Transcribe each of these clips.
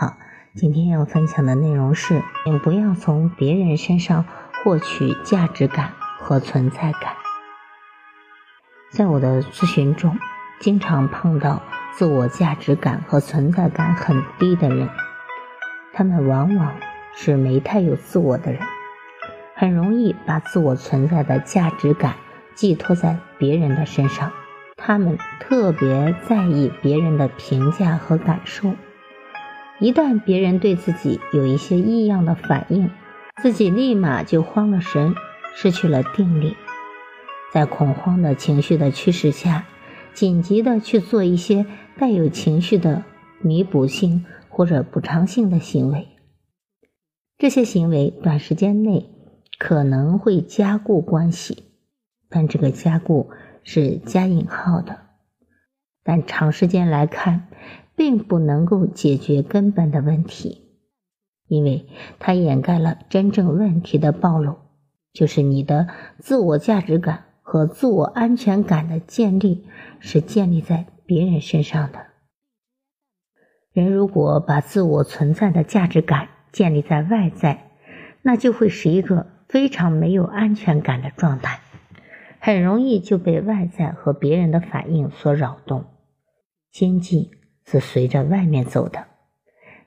好，今天要分享的内容是：请不要从别人身上获取价值感和存在感。在我的咨询中，经常碰到自我价值感和存在感很低的人，他们往往是没太有自我的人，很容易把自我存在的价值感寄托在别人的身上。他们特别在意别人的评价和感受，一旦别人对自己有一些异样的反应，自己立马就慌了神，失去了定力，在恐慌的情绪的驱使下，紧急的去做一些带有情绪的弥补性或者补偿性的行为。这些行为短时间内可能会加固关系，但这个加固。是加引号的，但长时间来看，并不能够解决根本的问题，因为它掩盖了真正问题的暴露，就是你的自我价值感和自我安全感的建立是建立在别人身上的。人如果把自我存在的价值感建立在外在，那就会是一个非常没有安全感的状态。很容易就被外在和别人的反应所扰动，心境是随着外面走的。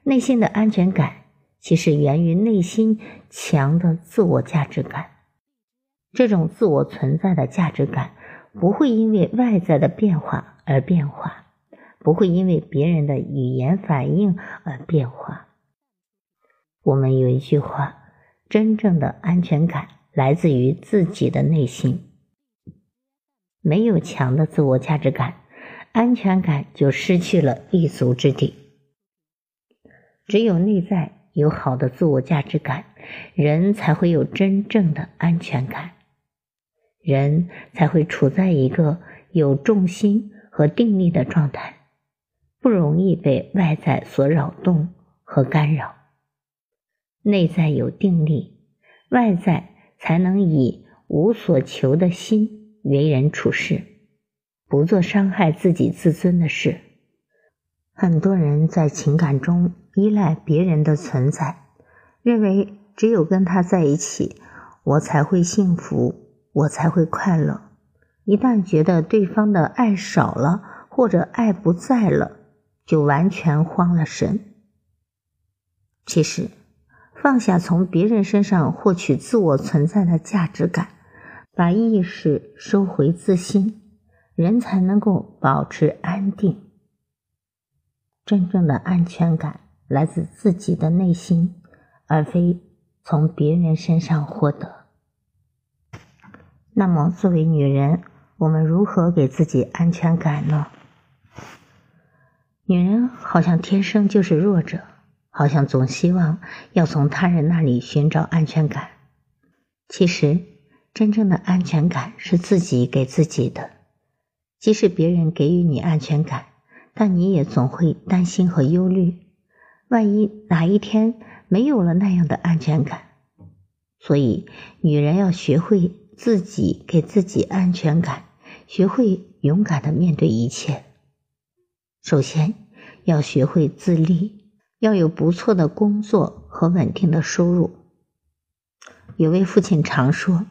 内心的安全感其实源于内心强的自我价值感，这种自我存在的价值感不会因为外在的变化而变化，不会因为别人的语言反应而变化。我们有一句话：真正的安全感来自于自己的内心。没有强的自我价值感，安全感就失去了立足之地。只有内在有好的自我价值感，人才会有真正的安全感，人才会处在一个有重心和定力的状态，不容易被外在所扰动和干扰。内在有定力，外在才能以无所求的心。为人处事，不做伤害自己自尊的事。很多人在情感中依赖别人的存在，认为只有跟他在一起，我才会幸福，我才会快乐。一旦觉得对方的爱少了，或者爱不在了，就完全慌了神。其实，放下从别人身上获取自我存在的价值感。把意识收回自心，人才能够保持安定。真正的安全感来自自己的内心，而非从别人身上获得。那么，作为女人，我们如何给自己安全感呢？女人好像天生就是弱者，好像总希望要从他人那里寻找安全感。其实。真正的安全感是自己给自己的，即使别人给予你安全感，但你也总会担心和忧虑，万一哪一天没有了那样的安全感。所以，女人要学会自己给自己安全感，学会勇敢的面对一切。首先，要学会自立，要有不错的工作和稳定的收入。有位父亲常说。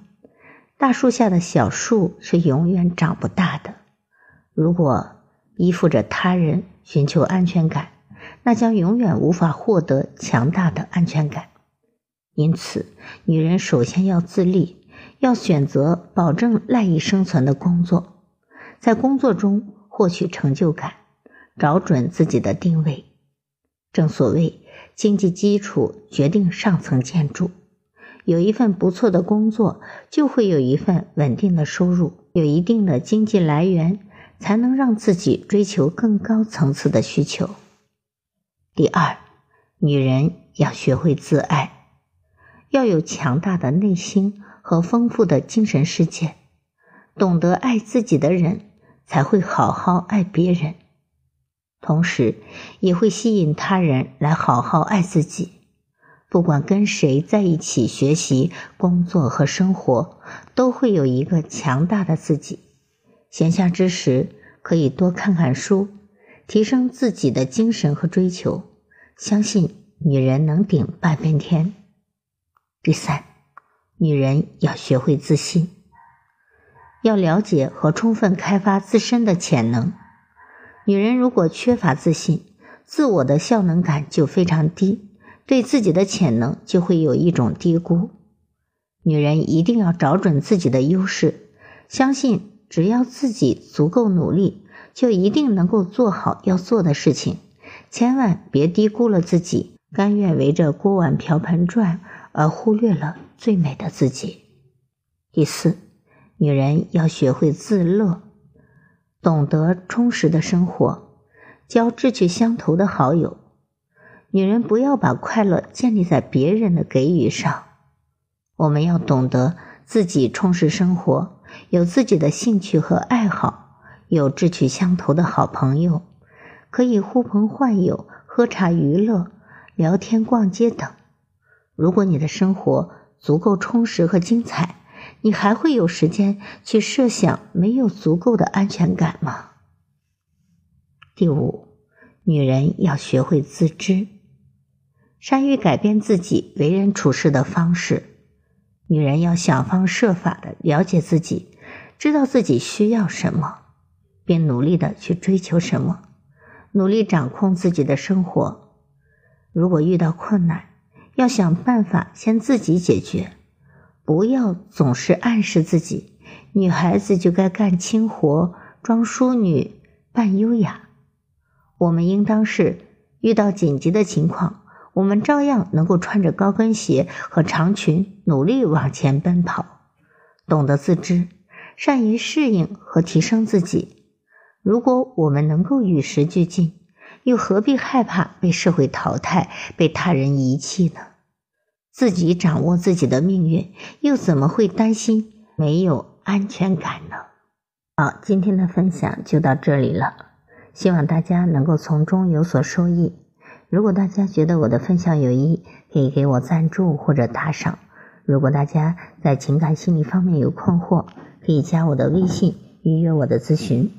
大树下的小树是永远长不大的。如果依附着他人寻求安全感，那将永远无法获得强大的安全感。因此，女人首先要自立，要选择保证赖以生存的工作，在工作中获取成就感，找准自己的定位。正所谓，经济基础决定上层建筑。有一份不错的工作，就会有一份稳定的收入，有一定的经济来源，才能让自己追求更高层次的需求。第二，女人要学会自爱，要有强大的内心和丰富的精神世界，懂得爱自己的人才会好好爱别人，同时也会吸引他人来好好爱自己。不管跟谁在一起学习、工作和生活，都会有一个强大的自己。闲暇之时，可以多看看书，提升自己的精神和追求。相信女人能顶半边天。第三，女人要学会自信，要了解和充分开发自身的潜能。女人如果缺乏自信，自我的效能感就非常低。对自己的潜能就会有一种低估。女人一定要找准自己的优势，相信只要自己足够努力，就一定能够做好要做的事情。千万别低估了自己，甘愿围着锅碗瓢盆转，而忽略了最美的自己。第四，女人要学会自乐，懂得充实的生活，交志趣相投的好友。女人不要把快乐建立在别人的给予上，我们要懂得自己充实生活，有自己的兴趣和爱好，有志趣相投的好朋友，可以呼朋唤友、喝茶娱乐、聊天逛街等。如果你的生活足够充实和精彩，你还会有时间去设想没有足够的安全感吗？第五，女人要学会自知。善于改变自己为人处事的方式，女人要想方设法的了解自己，知道自己需要什么，并努力的去追求什么，努力掌控自己的生活。如果遇到困难，要想办法先自己解决，不要总是暗示自己，女孩子就该干轻活，装淑女，扮优雅。我们应当是遇到紧急的情况。我们照样能够穿着高跟鞋和长裙，努力往前奔跑，懂得自知，善于适应和提升自己。如果我们能够与时俱进，又何必害怕被社会淘汰、被他人遗弃呢？自己掌握自己的命运，又怎么会担心没有安全感呢？好，今天的分享就到这里了，希望大家能够从中有所受益。如果大家觉得我的分享有益，可以给我赞助或者打赏。如果大家在情感心理方面有困惑，可以加我的微信预约我的咨询。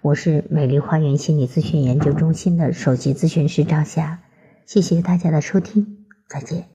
我是美丽花园心理咨询研究中心的首席咨询师张霞。谢谢大家的收听，再见。